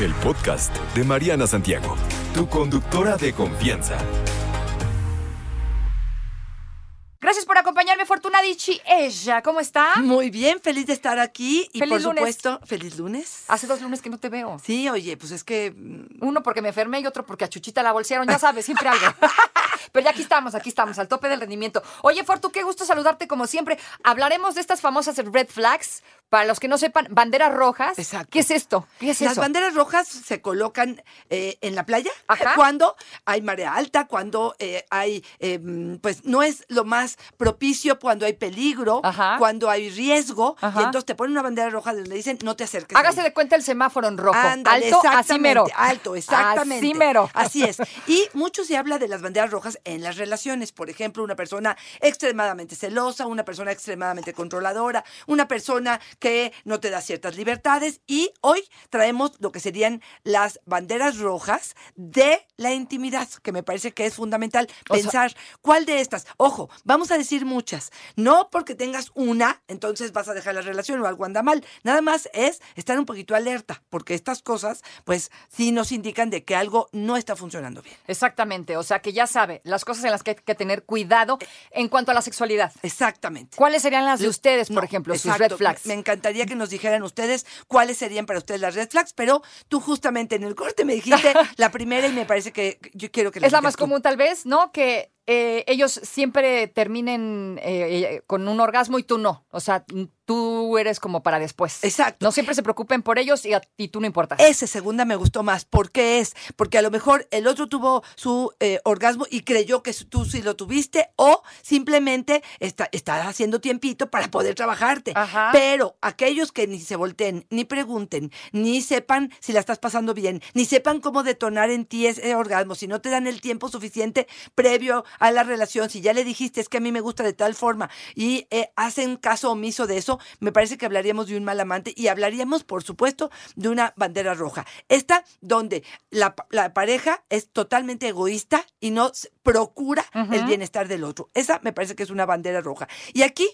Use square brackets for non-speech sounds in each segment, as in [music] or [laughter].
El podcast de Mariana Santiago, tu conductora de confianza. Gracias por acompañarme, Fortuna Dichi. Ella, ¿cómo está? Muy bien, feliz de estar aquí y Feliz por lunes. supuesto, feliz lunes. Hace dos lunes que no te veo. Sí, oye, pues es que mm, Uno porque me enfermé y otro porque a Chuchita la bolsearon, ya [laughs] sabes, siempre algo. [laughs] Pero ya aquí estamos, aquí estamos, al tope del rendimiento. Oye, Fortu, qué gusto saludarte como siempre. Hablaremos de estas famosas red flags. Para los que no sepan, banderas rojas. Exacto. ¿Qué es esto? ¿Qué es las eso? banderas rojas se colocan eh, en la playa Ajá. cuando hay marea alta, cuando eh, hay, eh, pues no es lo más propicio, cuando hay peligro, Ajá. cuando hay riesgo, Ajá. y entonces te ponen una bandera roja donde dicen no te acerques. Hágase ahí". de cuenta el semáforo en rojo. Ándale, alto, así exactamente, mero. Alto, exactamente. Así mero. Así es. Y mucho se habla de las banderas rojas en las relaciones. Por ejemplo, una persona extremadamente celosa, una persona extremadamente controladora, una persona que no te da ciertas libertades. Y hoy traemos lo que serían las banderas rojas de la intimidad, que me parece que es fundamental O sea- pensar cuál de estas. Ojo, vamos a decir muchas. No porque tengas una, entonces vas a dejar la relación o algo anda mal. Nada más es estar un poquito alerta, porque estas cosas, pues sí nos indican de que algo no está funcionando bien. Exactamente. O sea que ya sabe las cosas en las que hay que tener cuidado en cuanto a la sexualidad. Exactamente. ¿Cuáles serían las de ustedes, por No, ejemplo, sus red flags? Me encantaría que nos dijeran ustedes cuáles serían para ustedes las red flags, pero tú justamente en el corte me dijiste [laughs] la primera y me parece que yo quiero que Es la más tú. común, tal vez, ¿no? Que eh, ellos siempre terminen eh, eh, con un orgasmo y tú no. O sea, tú eres como para después. Exacto. No siempre se preocupen por ellos y, a ti tú no importas. Ese segunda me gustó más. ¿Por qué es? Porque a lo mejor el otro tuvo su eh, orgasmo y creyó que tú sí lo tuviste o simplemente está, está haciendo tiempito para poder trabajarte. Ajá. Pero aquellos que ni se volteen, ni pregunten, ni sepan si la estás pasando bien, ni sepan cómo detonar en ti ese orgasmo, si no te dan el tiempo suficiente previo a la relación, si ya le dijiste es que a mí me gusta de tal forma y eh, hacen caso omiso de eso, me parece que hablaríamos de un mal amante y hablaríamos, por supuesto, de una bandera roja. Esta donde la, la pareja es totalmente egoísta y no procura el bienestar del otro. Esa me parece que es una bandera roja. Y aquí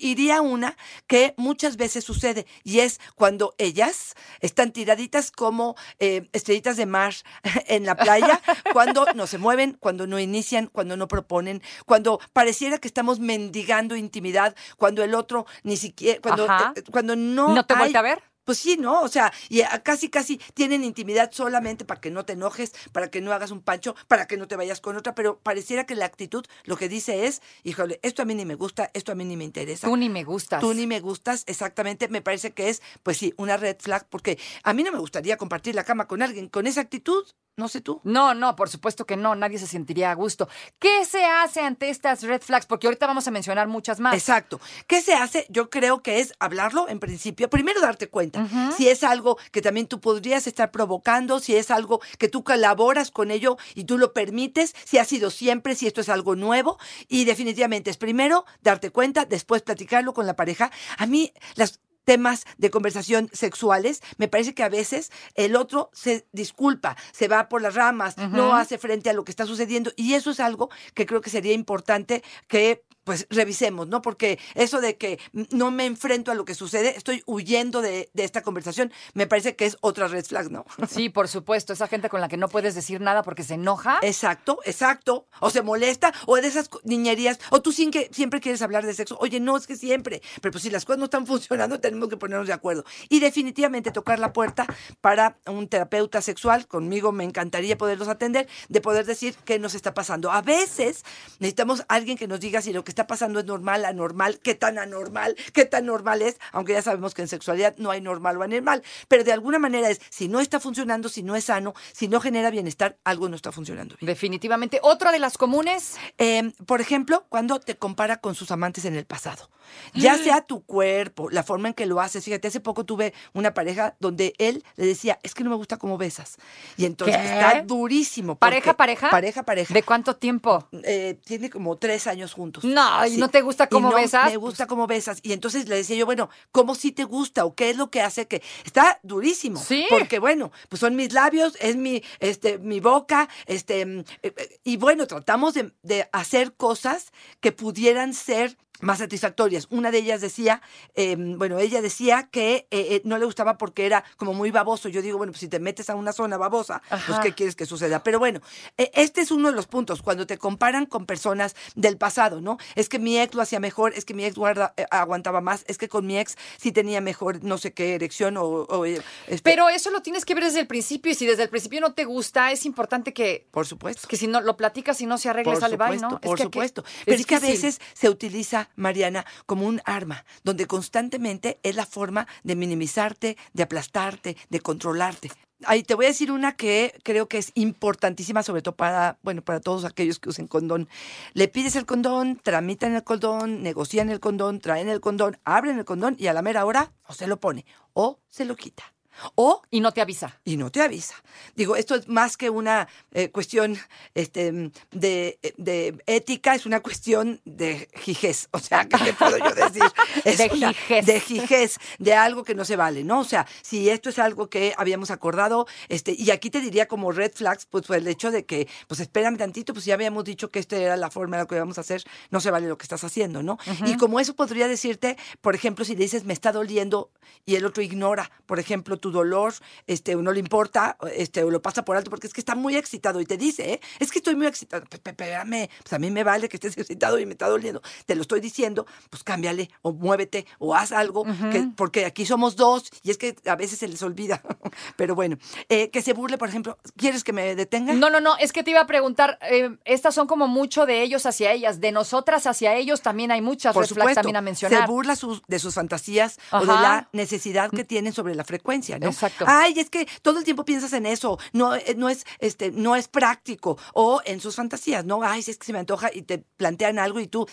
iría una que muchas veces sucede y es cuando ellas están tiraditas como eh, estrellitas de mar [laughs] en la playa, cuando no se mueven, cuando no inician, cuando no proponen, cuando pareciera que estamos mendigando intimidad, cuando el otro ni siquiera, cuando, eh, cuando no... ¿No te hay- voltea a ver? Pues sí, ¿no? O sea, y casi, casi tienen intimidad solamente para que no te enojes, para que no hagas un pancho, para que no te vayas con otra, pero pareciera que la actitud lo que dice es, híjole, esto a mí ni me gusta, esto a mí ni me interesa. Tú ni me gustas. Tú ni me gustas, exactamente, me parece que es, pues sí, una red flag, porque a mí no me gustaría compartir la cama con alguien con esa actitud, no sé tú. No, no, por supuesto que no, nadie se sentiría a gusto. ¿Qué se hace ante estas red flags? Porque ahorita vamos a mencionar muchas más. Exacto. ¿Qué se hace? Yo creo que es hablarlo en principio. Primero darte cuenta. Si es algo que también tú podrías estar provocando, si es algo que tú colaboras con ello y tú lo permites, si ha sido siempre, si esto es algo nuevo. Y definitivamente es primero darte cuenta, después platicarlo con la pareja. A mí las temas de conversación sexuales, me parece que a veces el otro se disculpa, se va por las ramas, no hace frente a lo que está sucediendo y eso es algo que creo que sería importante que pues revisemos, ¿no? Porque eso de que no me enfrento a lo que sucede, estoy huyendo de, de esta conversación, me parece que es otra red flag, ¿no? Sí, por supuesto, esa gente con la que no puedes decir nada porque se enoja. Exacto, exacto. O se molesta, o de esas niñerías, o tú sin que siempre quieres hablar de sexo. Oye, no, es que siempre. Pero pues si las cosas no están [laughs] funcionando, tenemos que ponernos de acuerdo. Y definitivamente tocar la puerta para un terapeuta sexual, conmigo me encantaría poderlos atender, de poder decir qué nos está pasando. A veces necesitamos alguien que nos diga si lo que está pasando es normal, anormal, qué tan anormal, qué tan normal es, aunque ya sabemos que en sexualidad no hay normal o anormal, pero de alguna manera es, si no está funcionando, si no es sano, si no genera bienestar, algo no está funcionando bien. Definitivamente. Otra de las comunes. Eh, por ejemplo, cuando te compara con sus amantes en el pasado. Ya sea tu cuerpo, la forma en que lo haces. Fíjate, hace poco tuve una pareja donde él le decía, es que no me gusta cómo besas. Y entonces ¿Qué? está durísimo. ¿Pareja, pareja? Pareja, pareja. ¿De cuánto tiempo? Eh, tiene como tres años juntos. No, ¿y no te gusta cómo no besas? Me gusta cómo besas. Y entonces le decía yo, bueno, ¿cómo sí te gusta? ¿O qué es lo que hace que está durísimo? Sí. Porque bueno, pues son mis labios, es mi, este, mi boca, este, mm, eh, eh, y bueno, tratamos de, de hacer cosas que pudieran ser más satisfactorias. Una de ellas decía, eh, bueno, ella decía que eh, eh, no le gustaba porque era como muy baboso. Yo digo, bueno, pues si te metes a una zona babosa, pues. ¿qué quieres que suceda? Pero bueno, eh, este es uno de los puntos, cuando te comparan con personas del pasado, ¿no? Es que mi ex lo hacía mejor, es que mi ex guarda, eh, aguantaba más, es que con mi ex sí tenía mejor, no sé qué, erección o... o, este, Pero eso lo tienes que ver desde el principio y si desde el principio no te gusta, es importante que, por supuesto. que si no lo platicas y no se arregla, Por sale bye, supuesto, ¿no? por es que, supuesto. que- Pero es, que a veces se utiliza, Mariana, como un arma, donde constantemente es la forma de minimizarte, de aplastarte, de controlarte. Ahí te voy a decir una que creo que es importantísima, sobre todo para, bueno, para todos aquellos que usen condón. Le pides el condón, tramitan el condón, negocian el condón, traen el condón, abren el condón y a la mera hora o se lo pone o se lo quita. O Y no te avisa. y no te avisa. Digo, esto es más que una eh, cuestión este, de, de ética, es una cuestión de jijez. O sea, ¿qué te puedo yo decir? [laughs] Es De una- jijez. De jijez, de algo que no se vale, ¿no? O sea, si esto es algo que habíamos acordado, este, y aquí te diría como red flags, pues, pues el hecho de que, pues espérame tantito, pues ya habíamos dicho que esta era la forma de lo que íbamos a hacer, no se vale lo que estás haciendo, ¿no? Y como eso podría decirte, por ejemplo, si le dices me está doliendo y el otro ignora, por ejemplo, tu dolor, este, no le importa, este, o lo pasa por alto porque es que está muy excitado y te dice, ¿eh? es que estoy muy excitado, espérame, pues a mí me vale que estés [laughs] excitado y me está doliendo, te lo estoy diciendo, pues cámbiale, o muévete, o haz algo, que, porque aquí somos dos y es que a veces se les olvida, [laughs] pero bueno, eh, que se burle, por ejemplo, ¿quieres que me detenga? No, no, no, es que te iba a preguntar, eh, estas son como mucho de ellos hacia ellas, de nosotras hacia ellos también hay muchas Por supuesto, también a mencionar. se burla sus- de sus fantasías o de la necesidad que tienen sobre la frecuencia, ¿no? Exacto. Ay, es que todo el tiempo piensas en eso, no, eh, no es, este, no es práctico o en sus fantasías, no, ay, si es que se me antoja y te plantean algo y tú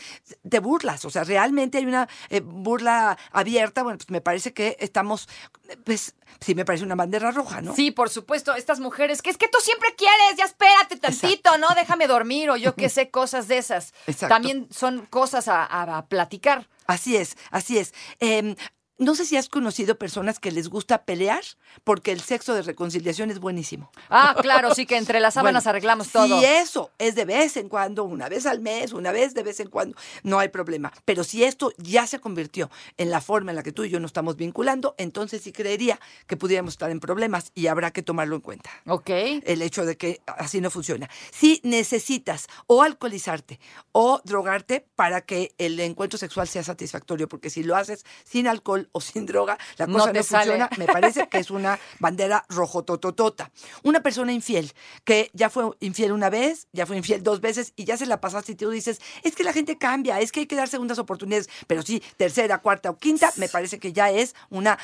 te burlas, o sea, realmente hay una eh, burla abierta, bueno, pues me parece que estamos, pues, sí me parece una bandera roja, ¿no? Sí, por supuesto, estas mujeres, que es que tú siempre quieres, ya espérate tantito, ¿no? Déjame dormir o yo qué sé, cosas de esas. Exacto. También son cosas a, a- a platicar. Así es, así es. Em, no sé si has conocido personas que les gusta pelear porque el sexo de reconciliación es buenísimo. Ah, claro, sí que entre las [laughs] sábanas Bueno, arreglamos todo. Si eso es de vez en cuando, una vez al mes, una vez de vez en cuando, no hay problema. Pero si esto ya se convirtió en la forma en la que tú y yo nos estamos vinculando, entonces sí creería que pudiéramos estar en problemas y habrá que tomarlo en cuenta. Ok. El hecho de que así no funciona. Si necesitas o alcoholizarte o drogarte para que el encuentro sexual sea satisfactorio, porque si lo haces sin alcohol o sin droga, la cosa no, funciona, me parece que es una [laughs] bandera rojotototota. Una persona infiel, que ya fue infiel una vez, ya fue infiel dos veces y ya se la pasaste y tú dices, es que la gente cambia, es que hay que dar segundas oportunidades, pero sí, tercera, cuarta o quinta, me parece que ya es una...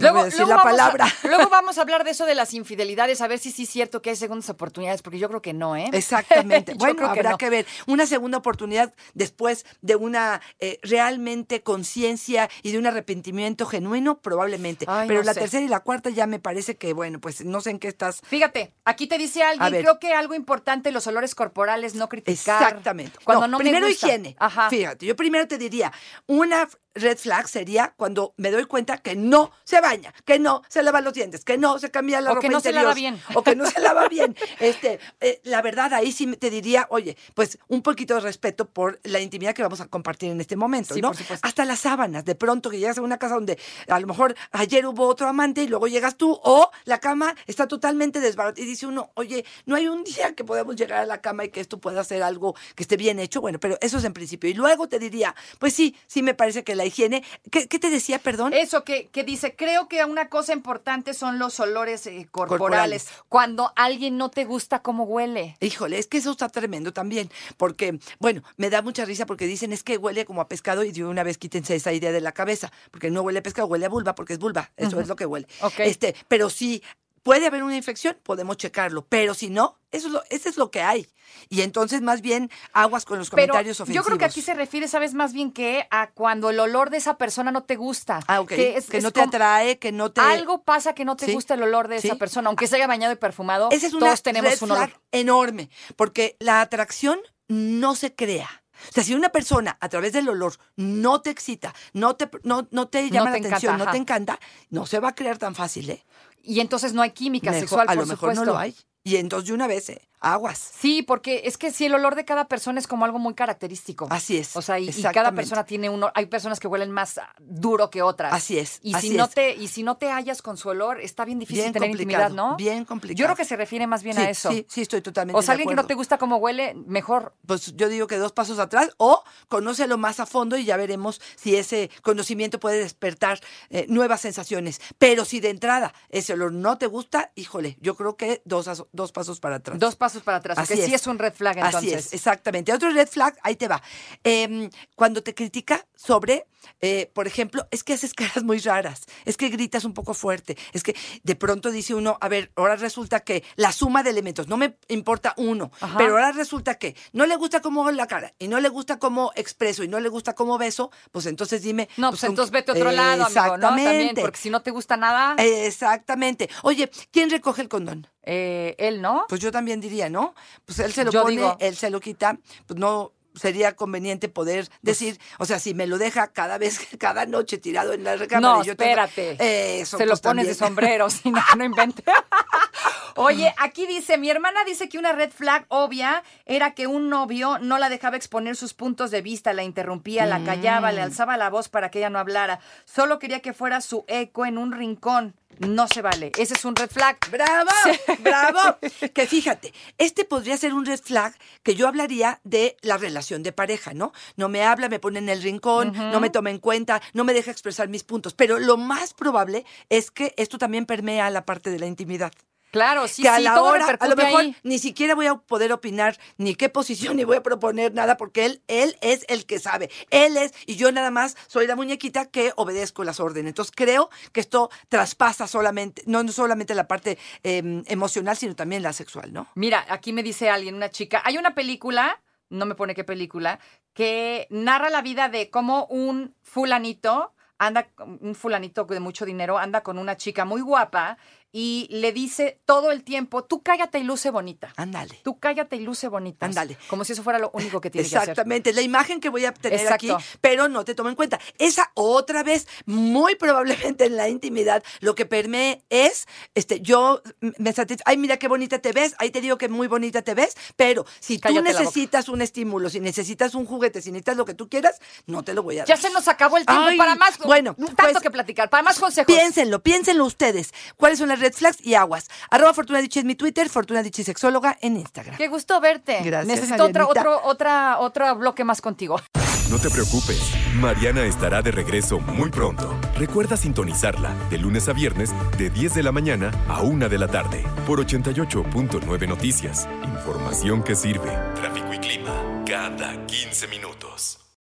No voy a decir la a- palabra. [laughs] luego vamos a hablar de eso de las infidelidades, a ver si sí es cierto que hay segundas oportunidades, porque yo creo que no, ¿eh? Exactamente. [laughs] Yo bueno, creo que habrá no. que ver. Una segunda oportunidad después de una eh, realmente conciencia y de un arrepentimiento genuino, probablemente. Ay, Pero no la sé. tercera y la cuarta ya me parece que, bueno, pues no sé en qué estás. Fíjate, aquí te dice alguien, creo que algo importante, los olores corporales, no criticar. Exactamente. Cuando no, me primero gusta. higiene. Ajá. Fíjate, yo primero te diría, una red flag sería cuando me doy cuenta que no se baña, que no se lava los dientes, que no se cambia la O ropa que no se interior, lava bien. o que no se lava [laughs] bien. Este, eh, la verdad ahí sí te diría, oye, pues un poquito de respeto por la intimidad que vamos a compartir en este momento, Sí, ¿no? por supuesto. Hasta las sábanas, de pronto que llegas a una casa donde a lo mejor ayer hubo otro amante y luego llegas tú o la cama está totalmente desbaratada y dice uno, oye, no hay un día que podamos llegar a la cama y que esto pueda ser algo que esté bien hecho, bueno, pero eso es en principio. Y luego te diría, pues sí, sí me parece que la higiene. ¿Qué, qué te decía, perdón? Eso que, que dice, creo que una cosa importante son los olores eh, corporales. Corporales. Cuando alguien no te gusta cómo huele. Híjole, es que eso está tremendo también, porque, bueno, me da mucha risa porque dicen es que huele como a pescado y de una vez quítense esa idea de la cabeza, porque no huele a pescado, huele a vulva, porque es vulva, eso es lo que huele. Ok. Este, pero si puede haber una infección, podemos checarlo, pero si no, eso es lo, eso es lo que hay. Y entonces más bien aguas con los Pero comentarios yo ofensivos. creo que aquí se refiere, ¿sabes? Más bien que a cuando el olor de esa persona no te gusta. Ah, ok. Que, es- es no te atrae, que no te... Algo pasa que no te Sí. gusta el olor de Sí. esa persona, aunque se haya bañado y perfumado. Esa es una todos tenemos red un flag olor. enorme, porque la atracción no se crea. O sea, si una persona a través del olor no te excita, no te, no, no te llama te la atención, no te encanta, no se va a crear tan fácil, ¿eh? Y entonces no hay química Mejor- sexual, a por lo mejor supuesto. no lo hay. Y entonces de una vez, ¿eh? aguas. Sí, porque es que sí, el olor de cada persona es como algo muy característico. Así es, O sea, y, y cada persona tiene uno. Hay personas que huelen más duro que otras. Así es, Y así si no te y si no te hallas con su olor, está bien difícil Bien tener intimidad, ¿no? bien complicado. Yo creo que se refiere más bien sí, a eso. Sí, sí, estoy totalmente o sea, de alguien que no te gusta cómo huele, mejor. Pues yo digo que dos pasos atrás o conócelo más a fondo y ya veremos si ese conocimiento puede despertar eh, nuevas sensaciones. Pero si de entrada ese olor no te gusta, híjole, yo creo que dos, dos pasos para atrás. Dos pasos para atrás. Así Porque sí es. es un red flag entonces. Así es, exactamente. Otro red flag, ahí te va. Em, cuando te critica sobre, eh, por ejemplo, es que haces [laughs] caras muy raras, es que gritas un poco fuerte, es que de pronto dice uno, a ver, ahora resulta que la suma de elementos, no me importa uno, Ajá. pero ahora resulta que no le gusta cómo hago la cara y no le gusta cómo expreso y no le gusta cómo beso, pues entonces dime. No, pues, con- entonces vete a otro lado, amigo, ¿no? También, Exactamente. porque si no te gusta nada, Exactamente. Oye, ¿quién recoge el condón? Eh, él, ¿no? Pues yo también diría, ¿no? Pues él se lo Yo pone, digo- él se lo quita, pues no sería conveniente poder decir, o sea, si me lo deja cada vez, [laughs] cada noche tirado en la recámara. No, y yo tengo- espérate. Eso, Se lo pues, pones de sombrero, [laughs] si no, no invente. [laughs] Oye, aquí dice, mi hermana dice que una red flag obvia era que un novio no la dejaba exponer sus puntos de vista, la interrumpía, la callaba, Mm. le alzaba la voz para que ella no hablara. Solo quería que fuera su eco en un rincón. No se vale. Ese es un red flag. ¡Bravo! ¡Bravo! [laughs] Que fíjate, este podría ser un red flag que yo hablaría de la relación de pareja, ¿no? No me habla, me pone en el rincón, no me toma en cuenta, no me deja expresar mis puntos. Pero lo más probable es que esto también permea la parte de la intimidad. Claro, sí, que a sí, la todo hora, a lo mejor ahí. ni siquiera voy a poder opinar ni qué posición ni voy a proponer nada porque él, él es el que sabe. Él es, y yo nada más soy la muñequita que obedezco las órdenes. Entonces creo que esto traspasa solamente, no, no solamente la parte eh, emocional, sino también la sexual, ¿no? Mira, aquí me dice alguien, una chica, hay una película, no me pone qué película, que narra la vida de cómo un fulanito anda, un fulanito de mucho dinero anda con una chica muy guapa y le dice todo el tiempo, tú cállate y luce bonita. Ándale. Tú cállate y luce bonita. Ándale. Como si eso fuera lo único que tiene que hacer. Exactamente, la imagen que voy a tener Exacto. aquí, pero no te tomo en cuenta. Esa otra vez, muy probablemente en la intimidad, lo que permee es, este, yo me satisf- ay, mira qué bonita te ves, ahí te digo que muy bonita te ves, pero si Cállate tú necesitas un estímulo, si necesitas un juguete, si necesitas lo que tú quieras, no te lo voy a dar. Ya se nos acabó el tiempo Ay, para más, bueno, tanto pues, que platicar, para más consejos. Piénsenlo, piénsenlo ustedes. ¿Cuáles son las red flags y aguas? Arroba Fortuna Dicci es mi Twitter, Fortuna Dicci Sexóloga en Instagram. Qué gusto verte. Gracias, Necesito otro, Marianita. otro, otra, otro bloque más contigo. No te preocupes, Mariana estará de regreso muy pronto. Recuerda sintonizarla de lunes a viernes de 10 de la mañana a 1 de la tarde por 88.9 Noticias. Información que sirve. Tráfico y clima cada 15 minutos.